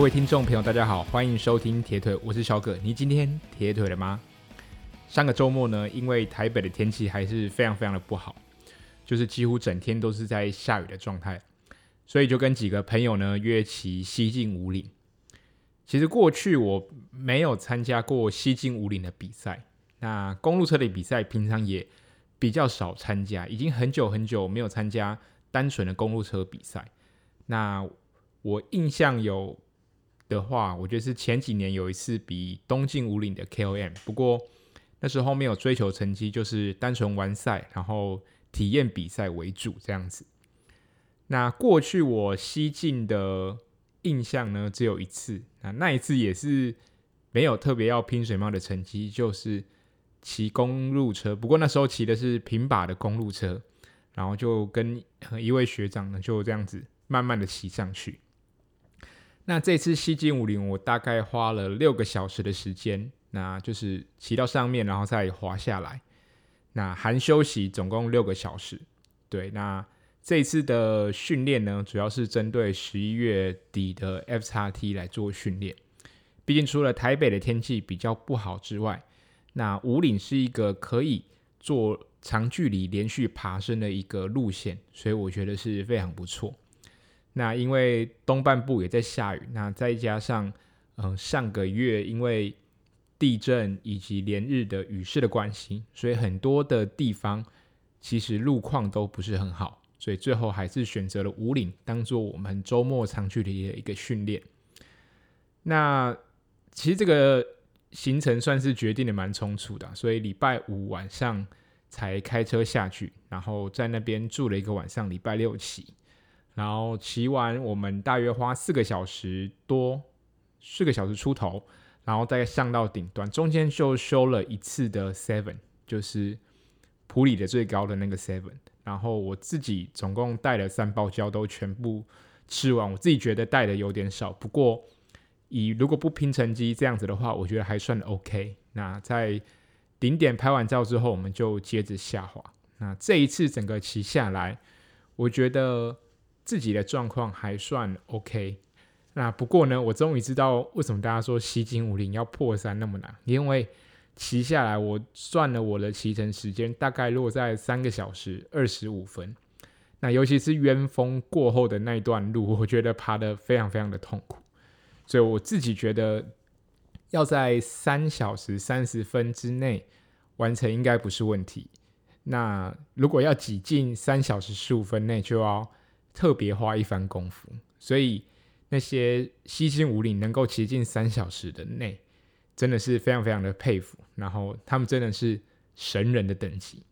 各位听众朋友，大家好，欢迎收听铁腿，我是小葛。你今天铁腿了吗？上个周末呢，因为台北的天气还是非常非常的不好，就是几乎整天都是在下雨的状态，所以就跟几个朋友呢约骑西进五岭。其实过去我没有参加过西进五岭的比赛，那公路车的比赛平常也比较少参加，已经很久很久没有参加单纯的公路车比赛。那我印象有。的话，我觉得是前几年有一次比东进五岭的 KOM，不过那时候没有追求成绩，就是单纯完赛，然后体验比赛为主这样子。那过去我西进的印象呢，只有一次，那那一次也是没有特别要拼水帽的成绩，就是骑公路车，不过那时候骑的是平把的公路车，然后就跟一位学长呢就这样子慢慢的骑上去。那这次西进五岭，我大概花了六个小时的时间，那就是骑到上面，然后再滑下来。那含休息，总共六个小时。对，那这次的训练呢，主要是针对十一月底的 FXT 来做训练。毕竟除了台北的天气比较不好之外，那五岭是一个可以做长距离连续爬升的一个路线，所以我觉得是非常不错。那因为东半部也在下雨，那再加上，嗯、上个月因为地震以及连日的雨势的关系，所以很多的地方其实路况都不是很好，所以最后还是选择了五岭当做我们周末长距离的一个训练。那其实这个行程算是决定的蛮匆促的，所以礼拜五晚上才开车下去，然后在那边住了一个晚上，礼拜六起。然后骑完，我们大约花四个小时多，四个小时出头，然后再上到顶端，中间就修了一次的 seven，就是普里的最高的那个 seven。然后我自己总共带了三包胶，都全部吃完。我自己觉得带的有点少，不过以如果不拼成绩这样子的话，我觉得还算 OK。那在顶点拍完照之后，我们就接着下滑。那这一次整个骑下来，我觉得。自己的状况还算 OK，那不过呢，我终于知道为什么大家说西进武岭要破三那么难，因为骑下来我算了我的骑乘时间，大概落在三个小时二十五分。那尤其是冤风过后的那一段路，我觉得爬得非常非常的痛苦，所以我自己觉得要在三小时三十分之内完成应该不是问题。那如果要挤进三小时十五分内，就要。特别花一番功夫，所以那些西进武岭能够骑进三小时的内，真的是非常非常的佩服。然后他们真的是神人的等级。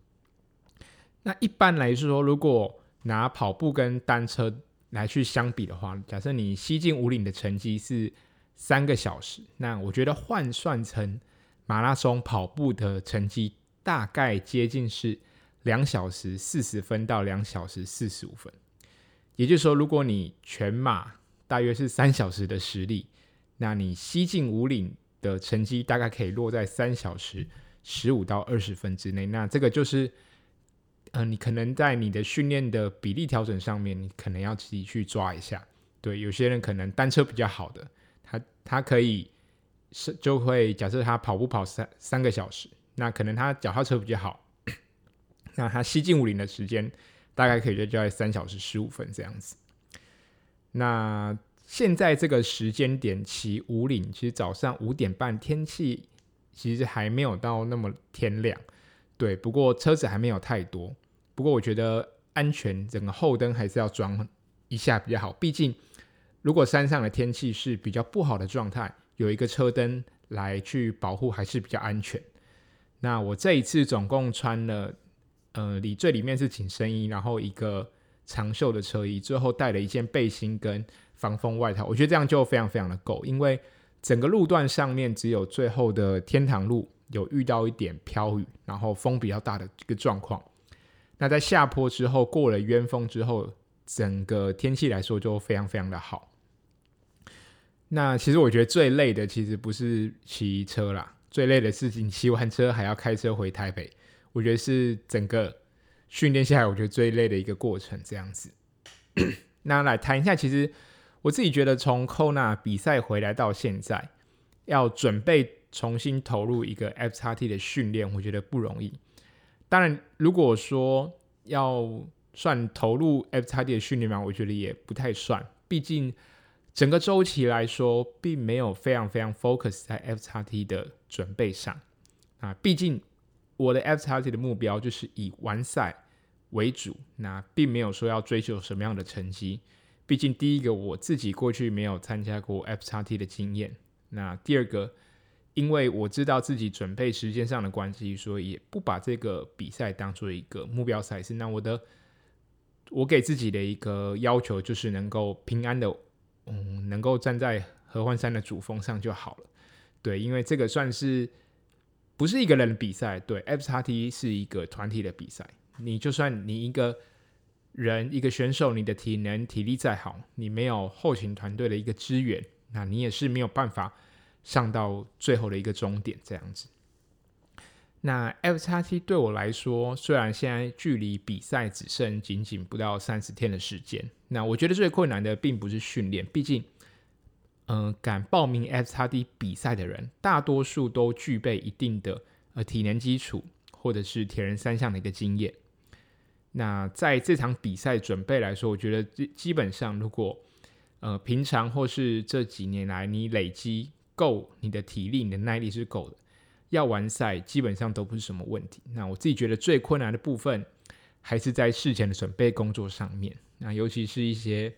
那一般来说，如果拿跑步跟单车来去相比的话，假设你西进五岭的成绩是三个小时，那我觉得换算成马拉松跑步的成绩，大概接近是两小时四十分到两小时四十五分。也就是说，如果你全马大约是三小时的实力，那你西进五岭的成绩大概可以落在三小时十五到二十分之内。那这个就是，呃，你可能在你的训练的比例调整上面，你可能要自己去抓一下。对，有些人可能单车比较好的，他他可以是就会假设他跑步跑三三个小时，那可能他脚踏车比较好，那他西进五岭的时间。大概可以就在三小时十五分这样子。那现在这个时间点骑五岭，其实早上五点半天气其实还没有到那么天亮，对。不过车子还没有太多。不过我觉得安全，整个后灯还是要装一下比较好。毕竟如果山上的天气是比较不好的状态，有一个车灯来去保护还是比较安全。那我这一次总共穿了。呃，里最里面是紧身衣，然后一个长袖的车衣，最后带了一件背心跟防风外套。我觉得这样就非常非常的够，因为整个路段上面只有最后的天堂路有遇到一点飘雨，然后风比较大的一个状况。那在下坡之后，过了冤峰之后，整个天气来说就非常非常的好。那其实我觉得最累的其实不是骑车啦，最累的是你骑完车还要开车回台北。我觉得是整个训练下来，我觉得最累的一个过程，这样子。那来谈一下，其实我自己觉得从 Kona 比赛回来到现在，要准备重新投入一个 FXT 的训练，我觉得不容易。当然，如果说要算投入 FXT 的训练嘛，我觉得也不太算。毕竟整个周期来说，并没有非常非常 focus 在 FXT 的准备上啊。毕竟我的 FXT 的目标就是以完赛为主，那并没有说要追求什么样的成绩。毕竟第一个我自己过去没有参加过 FXT 的经验，那第二个。因为我知道自己准备时间上的关系，所以也不把这个比赛当做一个目标赛事。那我的，我给自己的一个要求就是能够平安的，嗯，能够站在合欢山的主峰上就好了。对，因为这个算是不是一个人的比赛，对，FXT 是一个团体的比赛。你就算你一个人一个选手，你的体能体力再好，你没有后勤团队的一个支援，那你也是没有办法。上到最后的一个终点，这样子。那 FXT 对我来说，虽然现在距离比赛只剩仅仅不到三十天的时间，那我觉得最困难的并不是训练，毕竟，嗯、呃，敢报名 FXT 比赛的人，大多数都具备一定的呃体能基础，或者是铁人三项的一个经验。那在这场比赛准备来说，我觉得基基本上，如果呃平常或是这几年来你累积。够你的体力、你的耐力是够的，要完赛基本上都不是什么问题。那我自己觉得最困难的部分还是在事前的准备工作上面。那尤其是一些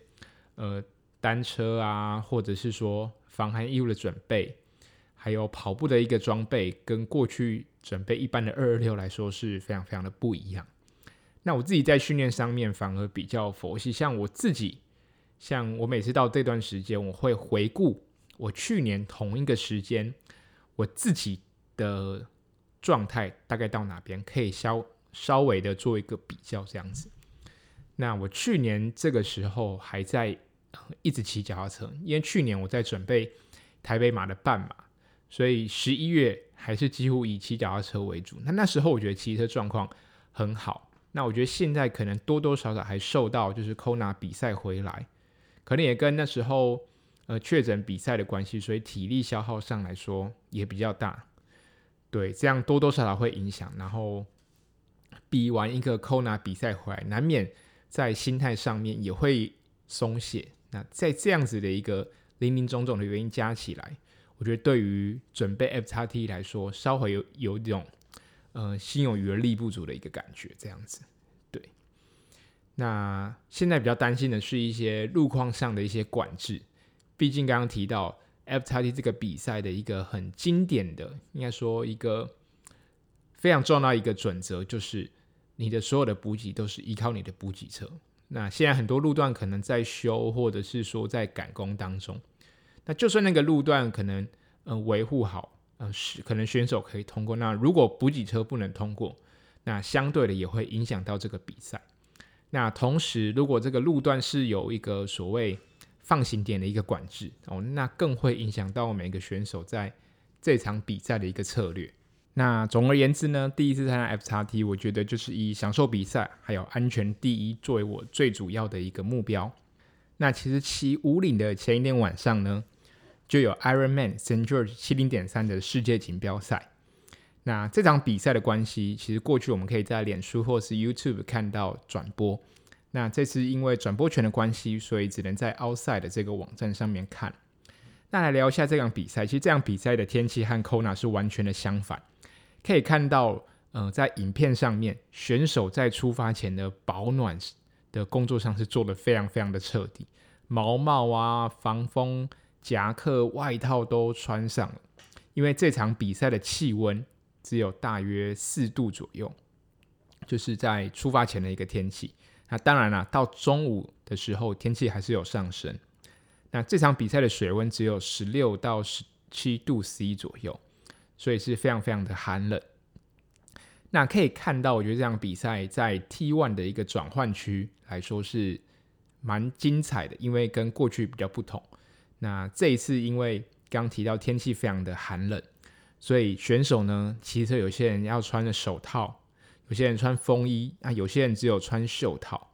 呃单车啊，或者是说防寒衣物的准备，还有跑步的一个装备，跟过去准备一般的二二六来说是非常非常的不一样。那我自己在训练上面反而比较佛系，像我自己，像我每次到这段时间，我会回顾。我去年同一个时间，我自己的状态大概到哪边，可以稍稍微的做一个比较，这样子。那我去年这个时候还在一直骑脚踏车，因为去年我在准备台北马的半马，所以十一月还是几乎以骑脚踏车为主。那那时候我觉得骑车状况很好。那我觉得现在可能多多少少还受到就是 Kona 比赛回来，可能也跟那时候。呃，确诊比赛的关系，所以体力消耗上来说也比较大，对，这样多多少少会影响。然后比完一个 Kona 比赛回来，难免在心态上面也会松懈。那在这样子的一个林林总总的原因加起来，我觉得对于准备 FXT 来说，稍微有有一种呃心有余而力不足的一个感觉，这样子。对，那现在比较担心的是一些路况上的一些管制。毕竟刚刚提到 FXT 这个比赛的一个很经典的，应该说一个非常重要的一个准则，就是你的所有的补给都是依靠你的补给车。那现在很多路段可能在修，或者是说在赶工当中。那就算那个路段可能呃维护好，呃是可能选手可以通过。那如果补给车不能通过，那相对的也会影响到这个比赛。那同时，如果这个路段是有一个所谓放行点的一个管制哦，那更会影响到每个选手在这场比赛的一个策略。那总而言之呢，第一次参加 FXT，我觉得就是以享受比赛还有安全第一作为我最主要的一个目标。那其实骑武岭的前一天晚上呢，就有 Ironman St. George 七零点三的世界锦标赛。那这场比赛的关系，其实过去我们可以在脸书或是 YouTube 看到转播。那这次因为转播权的关系，所以只能在 Outside 的这个网站上面看。那来聊一下这场比赛。其实这场比赛的天气和 Kona 是完全的相反。可以看到，呃，在影片上面，选手在出发前的保暖的工作上是做得非常非常的彻底，毛帽啊、防风夹克、外套都穿上了。因为这场比赛的气温只有大约四度左右，就是在出发前的一个天气。那当然了，到中午的时候天气还是有上升。那这场比赛的水温只有十六到十七度 C 左右，所以是非常非常的寒冷。那可以看到，我觉得这场比赛在 T1 的一个转换区来说是蛮精彩的，因为跟过去比较不同。那这一次因为刚提到天气非常的寒冷，所以选手呢，骑车有些人要穿着手套。有些人穿风衣，啊有些人只有穿袖套。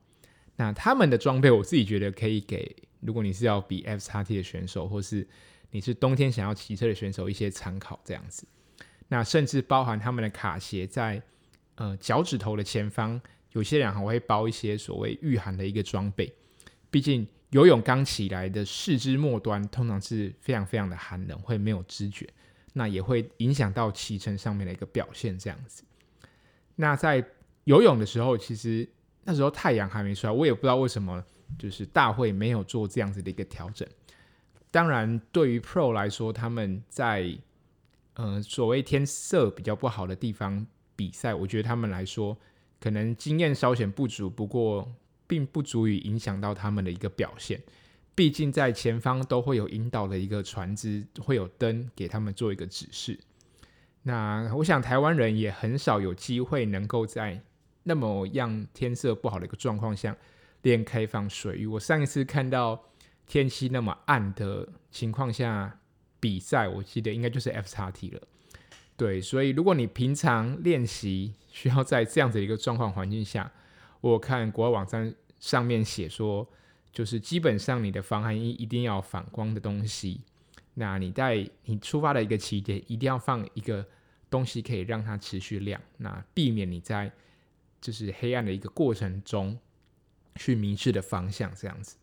那他们的装备，我自己觉得可以给，如果你是要比 FXT 的选手，或是你是冬天想要骑车的选手一些参考这样子。那甚至包含他们的卡鞋在呃脚趾头的前方，有些人还会包一些所谓御寒的一个装备。毕竟游泳刚起来的四肢末端通常是非常非常的寒冷，会没有知觉，那也会影响到骑乘上面的一个表现这样子。那在游泳的时候，其实那时候太阳还没出来，我也不知道为什么，就是大会没有做这样子的一个调整。当然，对于 Pro 来说，他们在呃所谓天色比较不好的地方比赛，我觉得他们来说可能经验稍显不足，不过并不足以影响到他们的一个表现。毕竟在前方都会有引导的一个船只，会有灯给他们做一个指示。那我想台湾人也很少有机会能够在那么样天色不好的一个状况下练开放水域。我上一次看到天气那么暗的情况下比赛，我记得应该就是 FXT 了。对，所以如果你平常练习需要在这样子一个状况环境下，我看国外网站上面写说，就是基本上你的防寒衣一定要反光的东西。那你在你出发的一个起点一定要放一个。东西可以让它持续亮，那避免你在就是黑暗的一个过程中去迷失的方向，这样子。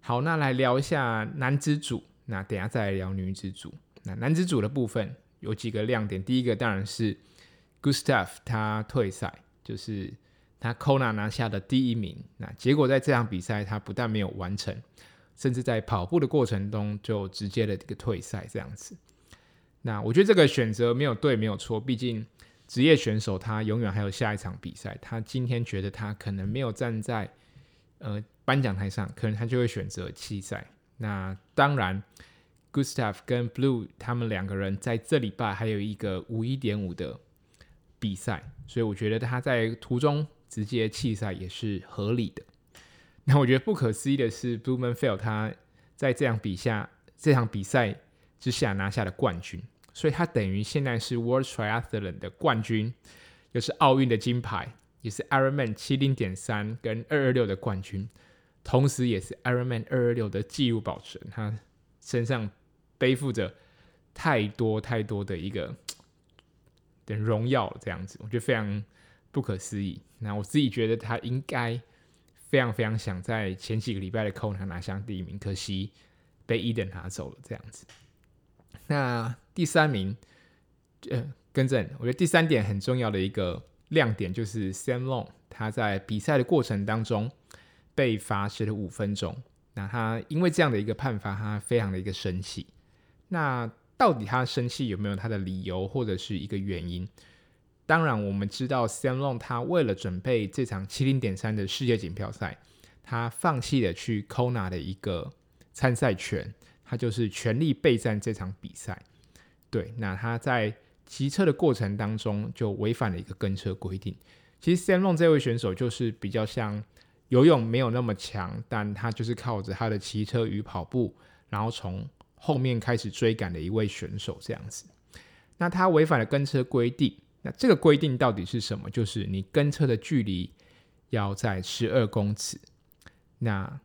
好，那来聊一下男子组，那等下再来聊女子组。那男子组的部分有几个亮点，第一个当然是 Gustav 他退赛，就是他 Kona 拿下的第一名。那结果在这场比赛他不但没有完成，甚至在跑步的过程中就直接的这个退赛，这样子。那我觉得这个选择没有对，没有错。毕竟职业选手他永远还有下一场比赛。他今天觉得他可能没有站在呃颁奖台上，可能他就会选择弃赛。那当然，Gustav 跟 Blue 他们两个人在这礼拜还有一个五一点五的比赛，所以我觉得他在途中直接弃赛也是合理的。那我觉得不可思议的是，Blummenfelt 他在这场比赛这场比赛。之下拿下了冠军，所以他等于现在是 World Triathlon 的冠军，又是奥运的金牌，也是 Ironman 七零点三跟二二六的冠军，同时也是 Ironman 二二六的纪录保持人。他身上背负着太多太多的一个 的荣耀，这样子我觉得非常不可思议。那我自己觉得他应该非常非常想在前几个礼拜的 Kona 拿下第一名，可惜被 Eden 拿走了，这样子。那第三名，呃，更正，我觉得第三点很重要的一个亮点就是 Sam Long，他在比赛的过程当中被罚时了五分钟。那他因为这样的一个判罚，他非常的一个生气。那到底他生气有没有他的理由或者是一个原因？当然，我们知道 Sam Long 他为了准备这场七零点三的世界锦标赛，他放弃了去 Kona 的一个参赛权。他就是全力备战这场比赛，对。那他在骑车的过程当中就违反了一个跟车规定。其实 Sam Long 这位选手就是比较像游泳没有那么强，但他就是靠着他的骑车与跑步，然后从后面开始追赶的一位选手这样子。那他违反了跟车规定，那这个规定到底是什么？就是你跟车的距离要在十二公尺。那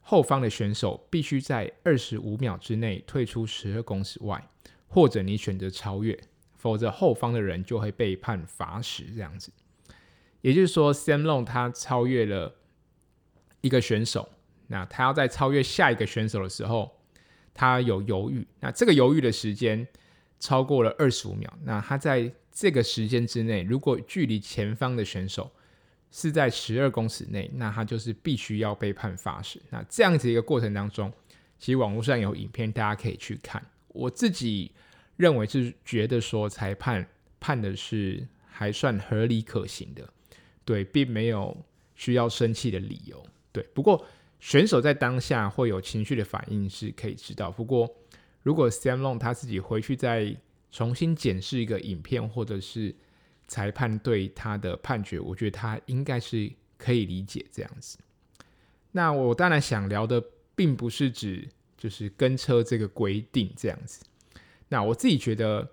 后方的选手必须在二十五秒之内退出十二公尺外，或者你选择超越，否则后方的人就会被判罚时。这样子，也就是说，Sam Long 他超越了一个选手，那他要在超越下一个选手的时候，他有犹豫，那这个犹豫的时间超过了二十五秒，那他在这个时间之内，如果距离前方的选手，是在十二公尺内，那他就是必须要被判罚时。那这样子一个过程当中，其实网络上有影片，大家可以去看。我自己认为是觉得说裁判判的是还算合理可行的，对，并没有需要生气的理由。对，不过选手在当下会有情绪的反应是可以知道。不过如果 Sam Long 他自己回去再重新检视一个影片，或者是裁判对他的判决，我觉得他应该是可以理解这样子。那我当然想聊的，并不是指就是跟车这个规定这样子。那我自己觉得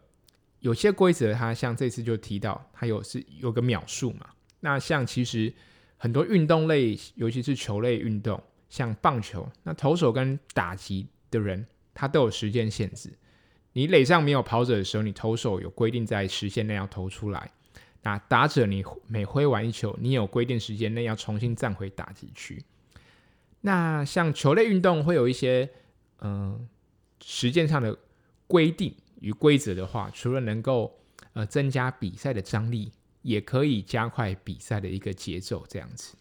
有些规则，它像这次就提到，它有是有个秒数嘛。那像其实很多运动类，尤其是球类运动，像棒球，那投手跟打击的人，他都有时间限制。你垒上没有跑者的时候，你投手有规定在时限内要投出来。那打者，你每挥完一球，你有规定时间内要重新站回打击区。那像球类运动会有一些嗯、呃、时间上的规定与规则的话，除了能够呃增加比赛的张力，也可以加快比赛的一个节奏，这样子。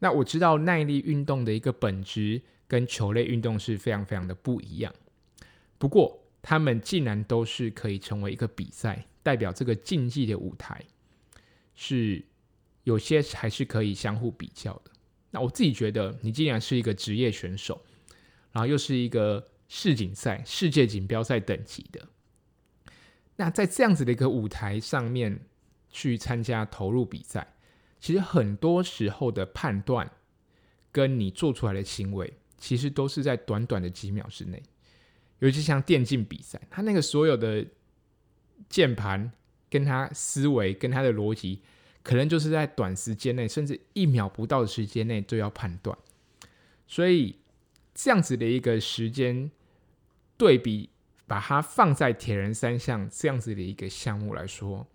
那我知道耐力运动的一个本质跟球类运动是非常非常的不一样，不过他们竟然都是可以成为一个比赛，代表这个竞技的舞台是有些还是可以相互比较的。那我自己觉得，你既然是一个职业选手，然后又是一个世锦赛、世界锦标赛等级的，那在这样子的一个舞台上面去参加投入比赛，其实很多时候的判断跟你做出来的行为，其实都是在短短的几秒之内。尤其像电竞比赛，他那个所有的键盘跟他思维跟他的逻辑。可能就是在短时间内，甚至一秒不到的时间内就要判断，所以这样子的一个时间对比，把它放在铁人三项这样子的一个项目来说，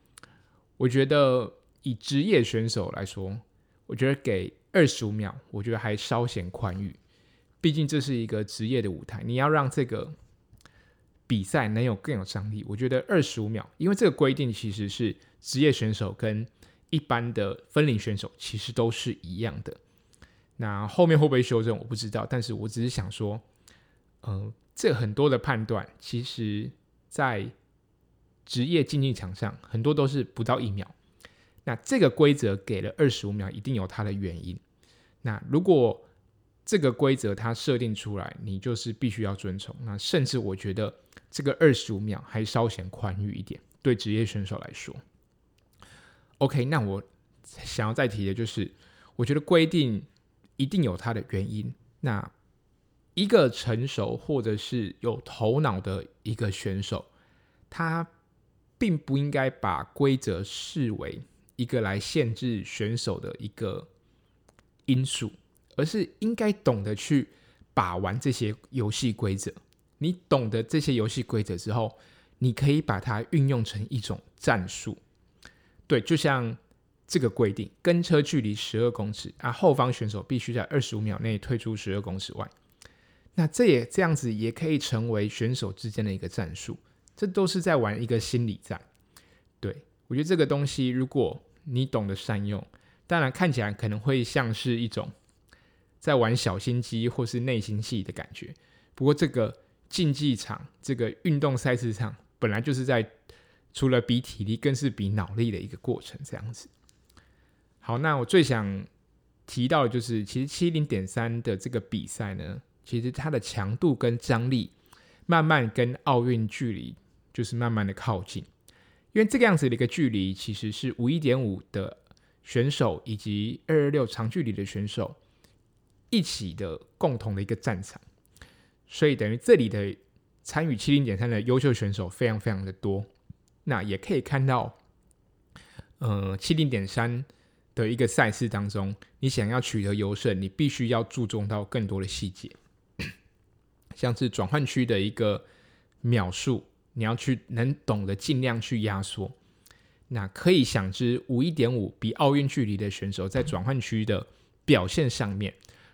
我觉得以职业选手来说，我觉得给二十五秒，我觉得还稍显宽裕。毕竟这是一个职业的舞台，你要让这个比赛能有更有张力，我觉得二十五秒，因为这个规定其实是职业选手跟一般的分龄选手其实都是一样的，那后面会不会修正我不知道，但是我只是想说，嗯、这很多的判断，其实在职业竞技场上很多都是不到一秒。那这个规则给了二十五秒，一定有它的原因。那如果这个规则它设定出来，你就是必须要遵从。那甚至我觉得这个二十五秒还稍显宽裕一点，对职业选手来说。OK，那我想要再提的就是，我觉得规定一定有它的原因。那一个成熟或者是有头脑的一个选手，他并不应该把规则视为一个来限制选手的一个因素，而是应该懂得去把玩这些游戏规则。你懂得这些游戏规则之后，你可以把它运用成一种战术。对，就像这个规定，跟车距离十二公尺啊，后方选手必须在二十五秒内退出十二公尺外。那这也这样子也可以成为选手之间的一个战术，这都是在玩一个心理战。对，我觉得这个东西，如果你懂得善用，当然看起来可能会像是一种在玩小心机或是内心戏的感觉。不过，这个竞技场，这个运动赛事场，本来就是在。除了比体力，更是比脑力的一个过程，这样子。好，那我最想提到的就是，其实七零点三的这个比赛呢，其实它的强度跟张力慢慢跟奥运距离就是慢慢的靠近，因为这个样子的一个距离，其实是五一点五的选手以及二二六长距离的选手一起的共同的一个战场，所以等于这里的参与七零点三的优秀选手非常非常的多。那也可以看到，呃，七零点三的一个赛事当中，你想要取得优胜，你必须要注重到更多的细节，像是转换区的一个秒数，你要去能懂得尽量去压缩。那可以想知，五一点五比奥运距离的选手在转换区的表现上面，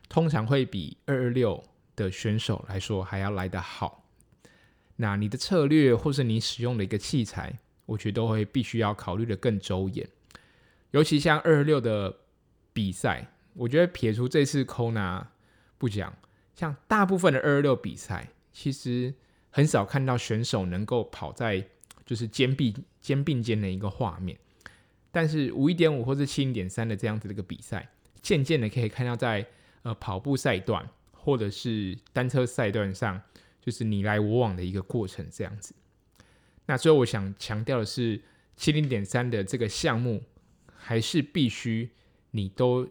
通常会比二二六的选手来说还要来得好。那你的策略或是你使用的一个器材，我觉得都会必须要考虑的更周延，尤其像二二六的比赛，我觉得撇除这次 Kona 不讲，像大部分的二二六比赛，其实很少看到选手能够跑在就是肩并肩并肩的一个画面。但是五一点五或是七零点三的这样子的一个比赛，渐渐的可以看到在呃跑步赛段或者是单车赛段上，就是你来我往的一个过程这样子。那最后我想强调的是，七零点三的这个项目，还是必须你都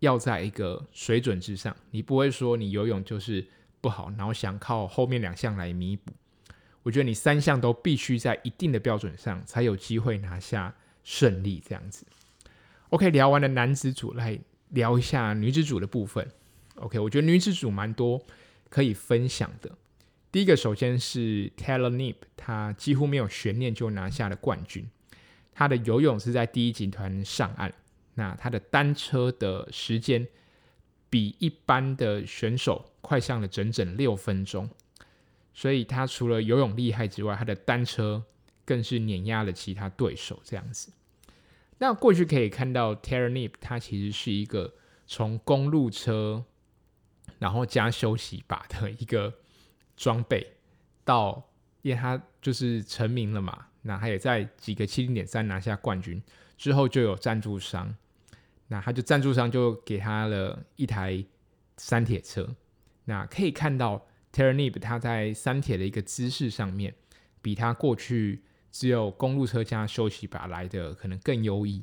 要在一个水准之上。你不会说你游泳就是不好，然后想靠后面两项来弥补。我觉得你三项都必须在一定的标准上，才有机会拿下胜利。这样子。OK，聊完了男子组，来聊一下女子组的部分。OK，我觉得女子组蛮多可以分享的。第一个，首先是 Taylor Knibb，他几乎没有悬念就拿下了冠军。他的游泳是在第一集团上岸，那他的单车的时间比一般的选手快上了整整六分钟，所以他除了游泳厉害之外，他的单车更是碾压了其他对手这样子。那过去可以看到 Taylor Knibb 他其实是一个从公路车，然后加休息把的一个装备，到因为他就是成名了嘛，那他也在几个七零点三拿下冠军之后就有赞助商，那他就赞助商就给他了一台三铁车，那可以看到 Ternib 他在三铁的一个姿势上面，比他过去。只有公路车加休息把来的可能更优异，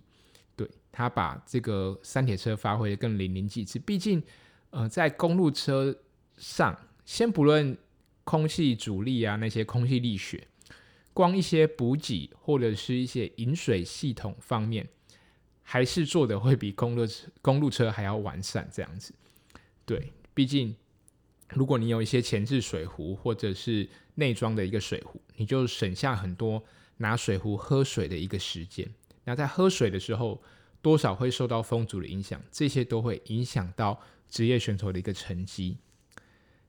对，他把这个三铁车发挥的更淋漓尽致。毕竟，呃，在公路车上，先不论空气阻力啊那些空气力学，光一些补给或者是一些饮水系统方面，还是做的会比公路车公路车还要完善这样子。对，毕竟如果你有一些前置水壶或者是内装的一个水壶，你就省下很多。拿水壶喝水的一个时间，那在喝水的时候，多少会受到风阻的影响，这些都会影响到职业选手的一个成绩。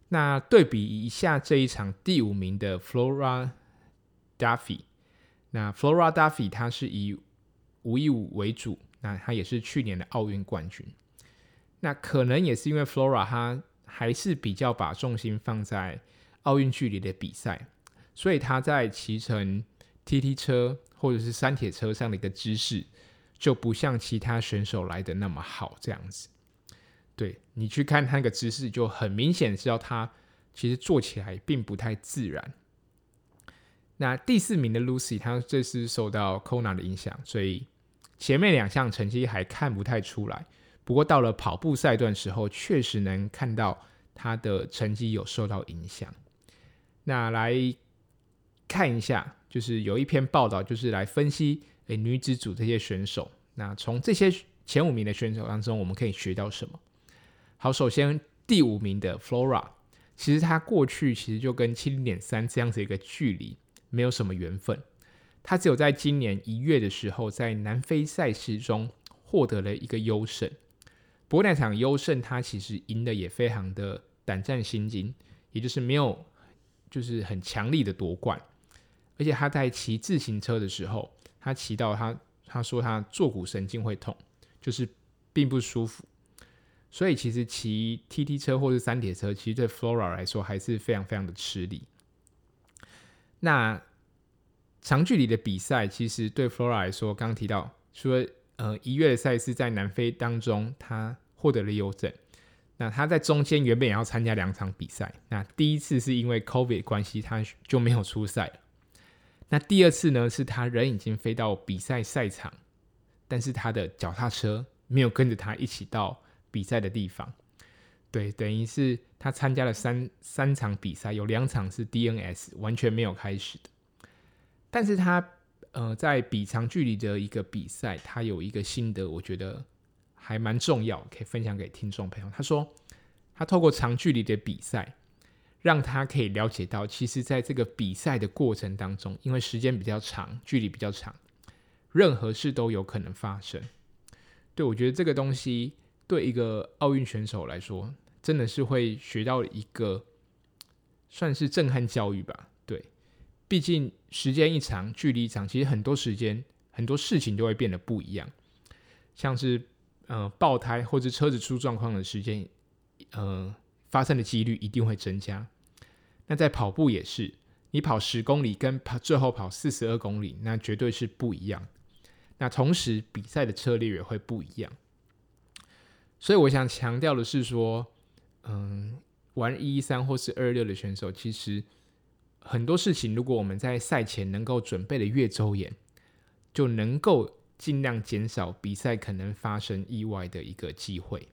那对比一下这一场第五名的 Flora Duffy，那 Flora Duffy 他是以五一五为主，那他也是去年的奥运冠军。那可能也是因为 Flora 他还是比较把重心放在奥运距离的比赛，所以他在骑乘。TT 车或者是三铁车上的一个姿势，就不像其他选手来的那么好，这样子。对，你去看他那个姿势，就很明显知道他其实做起来并不太自然。那第四名的 Lucy，他这次受到 Kona 的影响，所以前面两项成绩还看不太出来。不过到了跑步赛段时候，确实能看到他的成绩有受到影响。那来看一下。就是有一篇报道，就是来分析诶女子组这些选手。那从这些前五名的选手当中，我们可以学到什么？好，首先第五名的 Flora，其实她过去其实就跟七零点三这样子一个距离没有什么缘分。他只有在今年一月的时候，在南非赛事中获得了一个优胜。不过那场优胜，他其实赢得也非常的胆战心惊，也就是没有就是很强力的夺冠。而且他在骑自行车的时候，他骑到他他说他坐骨神经会痛，就是并不舒服。所以其实骑 TT 车或是三铁车，其实对 Flora 来说还是非常非常的吃力。那长距离的比赛，其实对 Flora 来说，刚刚提到说呃一月的赛事在南非当中，他获得了优胜。那他在中间原本也要参加两场比赛，那第一次是因为 COVID 关系，他就没有出赛了。那第二次呢，是他人已经飞到比赛赛场，但是他的脚踏车没有跟着他一起到比赛的地方。对，等于是他参加了三三场比赛，有两场是 DNS 完全没有开始的。但是他呃在比长距离的一个比赛，他有一个心得，我觉得还蛮重要，可以分享给听众朋友。他说，他透过长距离的比赛。让他可以了解到，其实在这个比赛的过程当中，因为时间比较长，距离比较长，任何事都有可能发生。对，我觉得这个东西对一个奥运选手来说，真的是会学到一个算是震撼教育吧。对，毕竟时间一长，距离一长，其实很多时间很多事情都会变得不一样。像是呃爆胎或者车子出状况的时间，呃发生的几率一定会增加。那在跑步也是，你跑十公里跟跑最后跑四十二公里，那绝对是不一样。那同时比赛的策略也会不一样。所以我想强调的是说，嗯，玩一一三或是二六的选手，其实很多事情，如果我们在赛前能够准备的越周延，就能够尽量减少比赛可能发生意外的一个机会。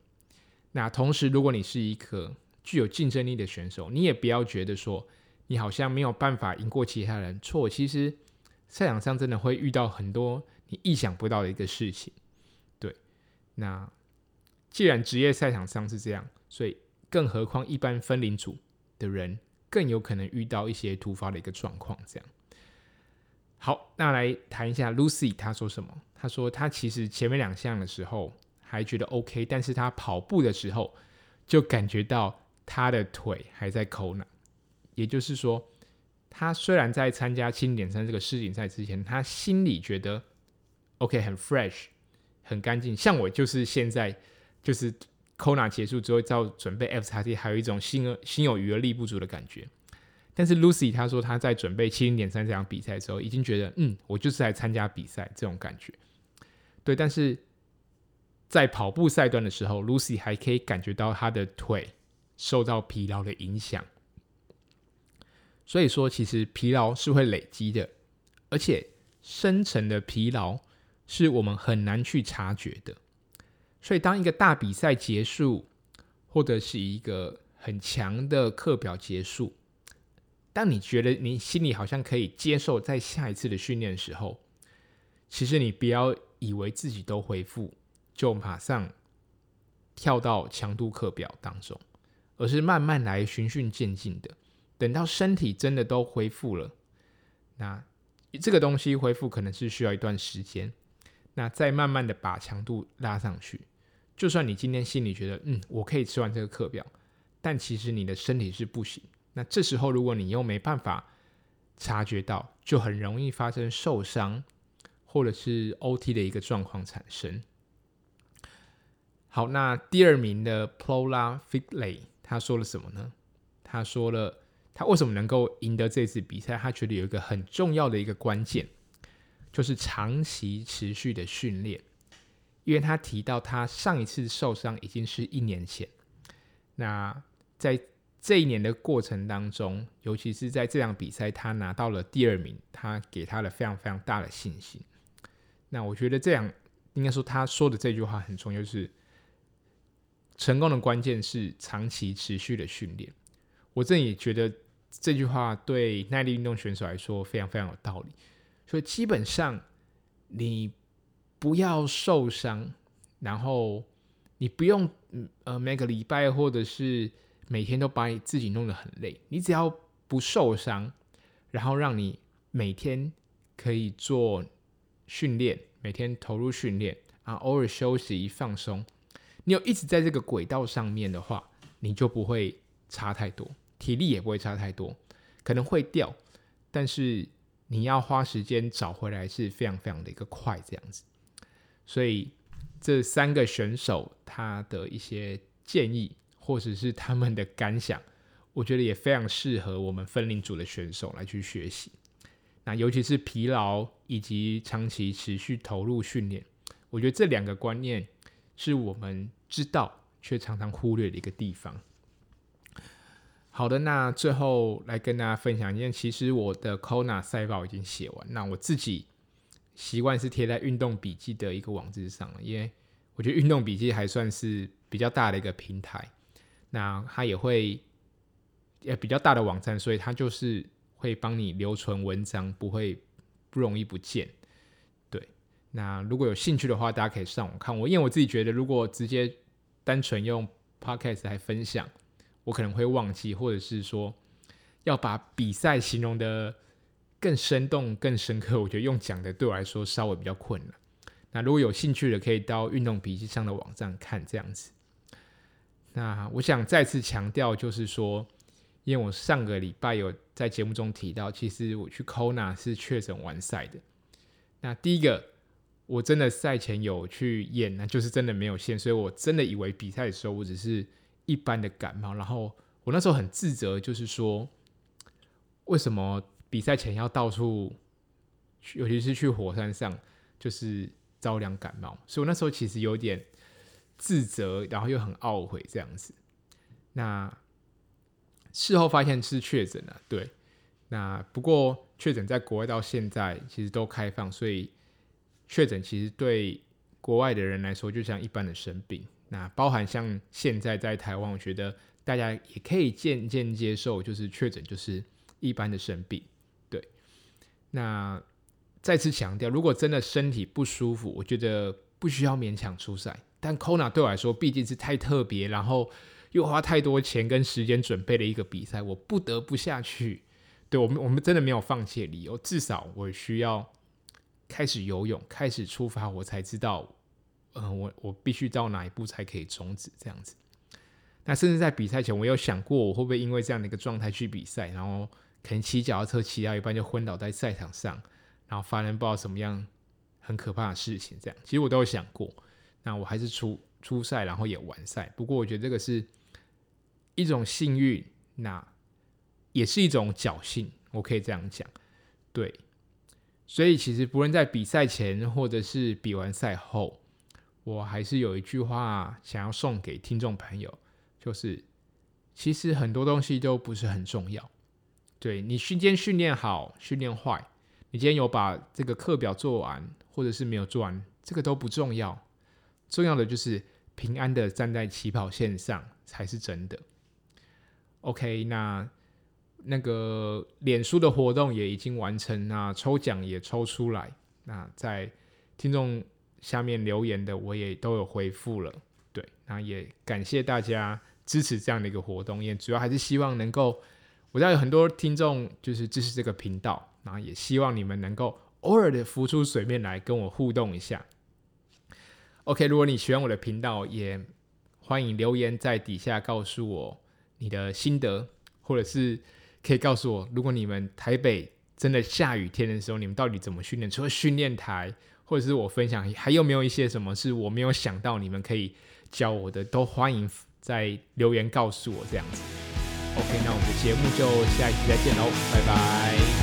那同时，如果你是一个具有竞争力的选手，你也不要觉得说你好像没有办法赢过其他人。错，其实赛场上真的会遇到很多你意想不到的一个事情。对，那既然职业赛场上是这样，所以更何况一般分龄组的人更有可能遇到一些突发的一个状况。这样，好，那来谈一下 Lucy，她说什么？她说她其实前面两项的时候还觉得 OK，但是她跑步的时候就感觉到她的腿还在抠呢也就是说，她虽然在参加七零点三这个世锦赛之前，她心里觉得 OK 很 fresh，很干净。像我就是现在。就是 Kona 结束之后，照准备 FXT，还有一种心而心有余而力不足的感觉。但是 Lucy 她说她在准备七零点三这场比赛的时候，已经觉得嗯，我就是来参加比赛这种感觉。对，但是在跑步赛段的时候，Lucy 还可以感觉到她的腿受到疲劳的影响。所以说，其实疲劳是会累积的，而且深层的疲劳是我们很难去察觉的。所以，当一个大比赛结束，或者是一个很强的课表结束，当你觉得你心里好像可以接受在下一次的训练时候，其实你不要以为自己都恢复，就马上跳到强度课表当中，而是慢慢来，循序渐进的，等到身体真的都恢复了，那这个东西恢复可能是需要一段时间，那再慢慢的把强度拉上去。就算你今天心里觉得，嗯，我可以吃完这个课表，但其实你的身体是不行。那这时候，如果你又没办法察觉到，就很容易发生受伤或者是 OT 的一个状况产生。好，那第二名的 Pola Findlay 他说了什么呢？他说了，他为什么能够赢得这次比赛？他觉得有一个很重要的一个关键，就是长期持续的训练。因为他提到他上一次受伤已经是一年前，那在这一年的过程当中，尤其是在这场比赛，他拿到了第二名，他给他了非常非常大的信心。那我觉得这样应该说他说的这句话很重要，就是成功的关键是长期持续的训练。我这也觉得这句话对耐力运动选手来说非常非常有道理。所以基本上你。不要受伤，然后你不用呃每个礼拜或者是每天都把你自己弄得很累。你只要不受伤，然后让你每天可以做训练，每天投入训练啊，偶尔休息放松。你有一直在这个轨道上面的话，你就不会差太多，体力也不会差太多，可能会掉，但是你要花时间找回来是非常非常的一个快这样子。所以这三个选手他的一些建议，或者是他们的感想，我觉得也非常适合我们分龄组的选手来去学习。那尤其是疲劳以及长期持续投入训练，我觉得这两个观念是我们知道却常常忽略的一个地方。好的，那最后来跟大家分享一件，其实我的 Kona 赛报已经写完，那我自己。习惯是贴在运动笔记的一个网址上，因为我觉得运动笔记还算是比较大的一个平台，那它也会呃比较大的网站，所以它就是会帮你留存文章，不会不容易不见。对，那如果有兴趣的话，大家可以上网看我，因为我自己觉得，如果直接单纯用 podcast 来分享，我可能会忘记，或者是说要把比赛形容的。更生动、更深刻，我觉得用讲的对我来说稍微比较困难。那如果有兴趣的，可以到运动笔记上的网站看这样子。那我想再次强调，就是说，因为我上个礼拜有在节目中提到，其实我去 Kona 是确诊完赛的。那第一个，我真的赛前有去验，那就是真的没有线，所以我真的以为比赛的时候我只是一般的感冒。然后我那时候很自责，就是说为什么？比赛前要到处，尤其是去火山上，就是着凉感冒，所以我那时候其实有点自责，然后又很懊悔这样子。那事后发现是确诊了，对。那不过确诊在国外到现在其实都开放，所以确诊其实对国外的人来说就像一般的生病。那包含像现在在台湾，我觉得大家也可以渐渐接受，就是确诊就是一般的生病。那再次强调，如果真的身体不舒服，我觉得不需要勉强出赛，但 Kona 对我来说毕竟是太特别，然后又花太多钱跟时间准备了一个比赛，我不得不下去。对我们，我们真的没有放弃的理由。至少我需要开始游泳，开始出发，我才知道，嗯、呃，我我必须到哪一步才可以终止这样子。那甚至在比赛前，我有想过我会不会因为这样的一个状态去比赛，然后可能骑脚踏车骑到一半就昏倒在赛场上，然后发生不知道什么样很可怕的事情。这样，其实我都有想过。那我还是出出赛，然后也完赛。不过我觉得这个是一种幸运。那。也是一种侥幸，我可以这样讲，对。所以其实不论在比赛前或者是比完赛后，我还是有一句话想要送给听众朋友，就是其实很多东西都不是很重要。对，你今天训练好，训练坏，你今天有把这个课表做完，或者是没有做完，这个都不重要。重要的就是平安的站在起跑线上才是真的。OK，那。那个脸书的活动也已经完成，那抽奖也抽出来，那在听众下面留言的我也都有回复了，对，那也感谢大家支持这样的一个活动，也主要还是希望能够，我知道有很多听众就是支持这个频道，然后也希望你们能够偶尔的浮出水面来跟我互动一下。OK，如果你喜欢我的频道，也欢迎留言在底下告诉我你的心得，或者是。可以告诉我，如果你们台北真的下雨天的时候，你们到底怎么训练？除了训练台，或者是我分享，还有没有一些什么是我没有想到，你们可以教我的？都欢迎在留言告诉我这样子。OK，那我们的节目就下一期再见喽，拜拜。